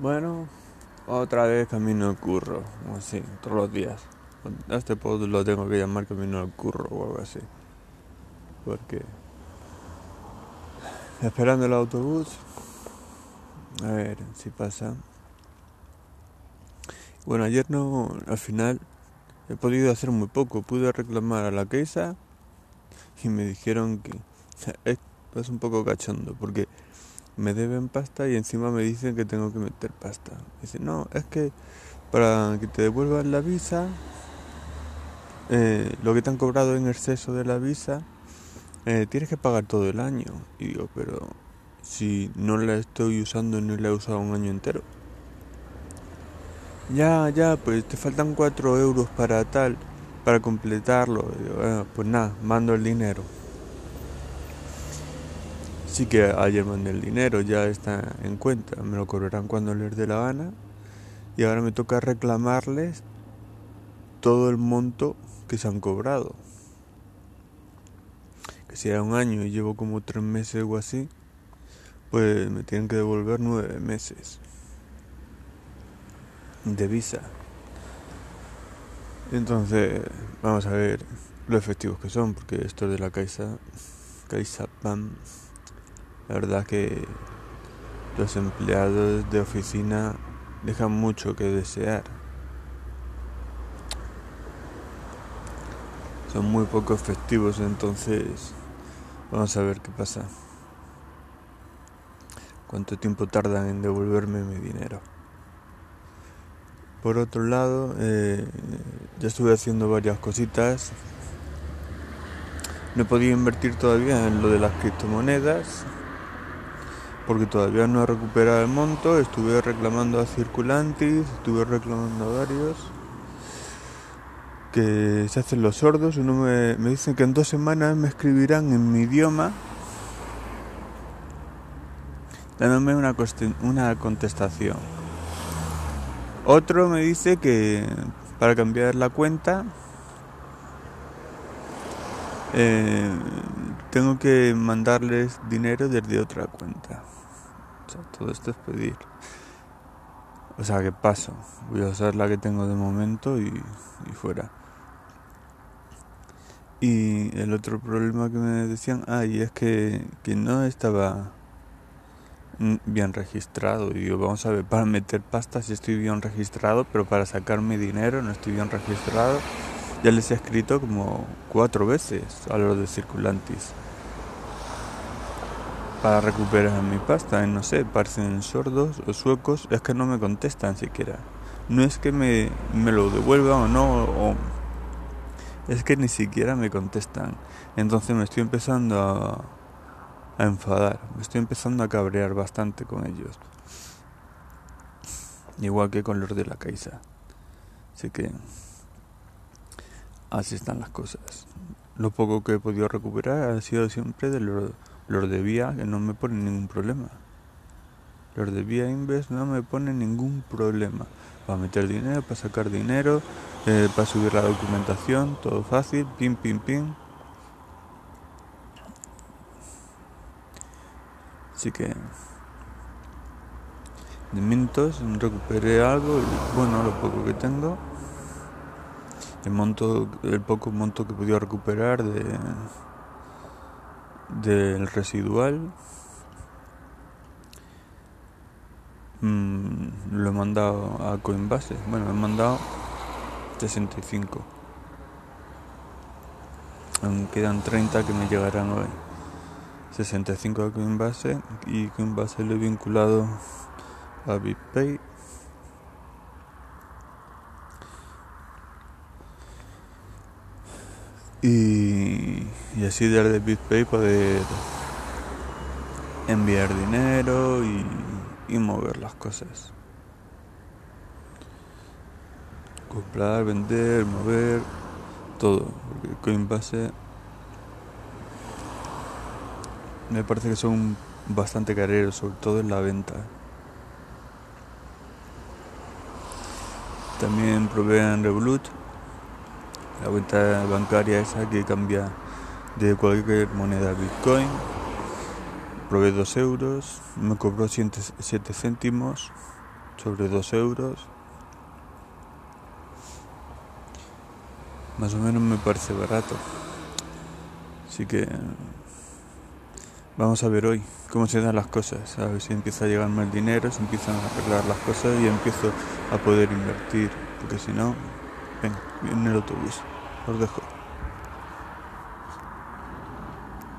Bueno, otra vez camino al curro, así, todos los días. Este pod lo tengo que llamar camino al curro o algo así. Porque esperando el autobús, a ver si pasa. Bueno, ayer no, al final he podido hacer muy poco. Pude reclamar a la Keisa y me dijeron que es un poco cachondo porque me deben pasta y encima me dicen que tengo que meter pasta. Dice, no, es que para que te devuelvan la visa, eh, lo que te han cobrado en exceso de la visa, eh, tienes que pagar todo el año. Y digo, pero si no la estoy usando ni la he usado un año entero. Ya, ya, pues te faltan 4 euros para tal, para completarlo. Digo, ah, pues nada, mando el dinero. Sí que ayer mandé el dinero, ya está en cuenta, me lo cobrarán cuando les dé la gana. Y ahora me toca reclamarles todo el monto que se han cobrado. Que si era un año y llevo como tres meses o así, pues me tienen que devolver nueve meses de visa. Entonces, vamos a ver lo efectivos que son, porque esto de la Caixa, Caixa PAM la verdad que los empleados de oficina dejan mucho que desear. Son muy poco efectivos, entonces vamos a ver qué pasa. Cuánto tiempo tardan en devolverme mi dinero. Por otro lado, eh, ya estuve haciendo varias cositas. No he podido invertir todavía en lo de las criptomonedas porque todavía no he recuperado el monto, estuve reclamando a Circulantis, estuve reclamando a varios que se hacen los sordos, uno me, me dicen que en dos semanas me escribirán en mi idioma dándome una, una contestación. Otro me dice que para cambiar la cuenta eh, tengo que mandarles dinero desde otra cuenta. Todo esto es pedir. O sea, que paso. Voy a usar la que tengo de momento y, fuera. Y el otro problema que me decían, ah, y es que, que no estaba bien registrado. Y digo, vamos a ver, para meter pasta si estoy bien registrado, pero para sacar mi dinero no estoy bien registrado. Ya les he escrito como cuatro veces a los de Circulantis para recuperar mi pasta. No sé, parecen sordos o suecos, es que no me contestan siquiera. No es que me, me lo devuelvan o no, o es que ni siquiera me contestan. Entonces me estoy empezando a, a enfadar, me estoy empezando a cabrear bastante con ellos. Igual que con los de la Caixa. Así que así están las cosas. Lo poco que he podido recuperar ha sido siempre de los los de vía no me ponen ningún problema. Los de vía Inves no me ponen ningún problema. Para meter dinero, para sacar dinero, eh, para subir la documentación, todo fácil, pim, pim, pim. Así que de Mintos recuperé algo bueno, lo poco que tengo. El monto, el poco monto que he podido recuperar de del residual mm, lo he mandado a Coinbase. Bueno he mandado 65 aún quedan 30 que me llegarán hoy. 65 a Coinbase y Coinbase lo he vinculado a BitPay. Y así desde BitPay poder enviar dinero y, y mover las cosas. Comprar, vender, mover, todo. Porque Coinbase me parece que son bastante careros, sobre todo en la venta. También proveen Revolut la cuenta bancaria esa que cambia de cualquier moneda Bitcoin. Probé 2 euros, me cobró 7 céntimos sobre 2 euros. Más o menos me parece barato. Así que vamos a ver hoy cómo se dan las cosas. A ver si empieza a llegar más dinero, si empiezan a arreglar las cosas y empiezo a poder invertir. Porque si no, venga, viene el autobús. Os dejo.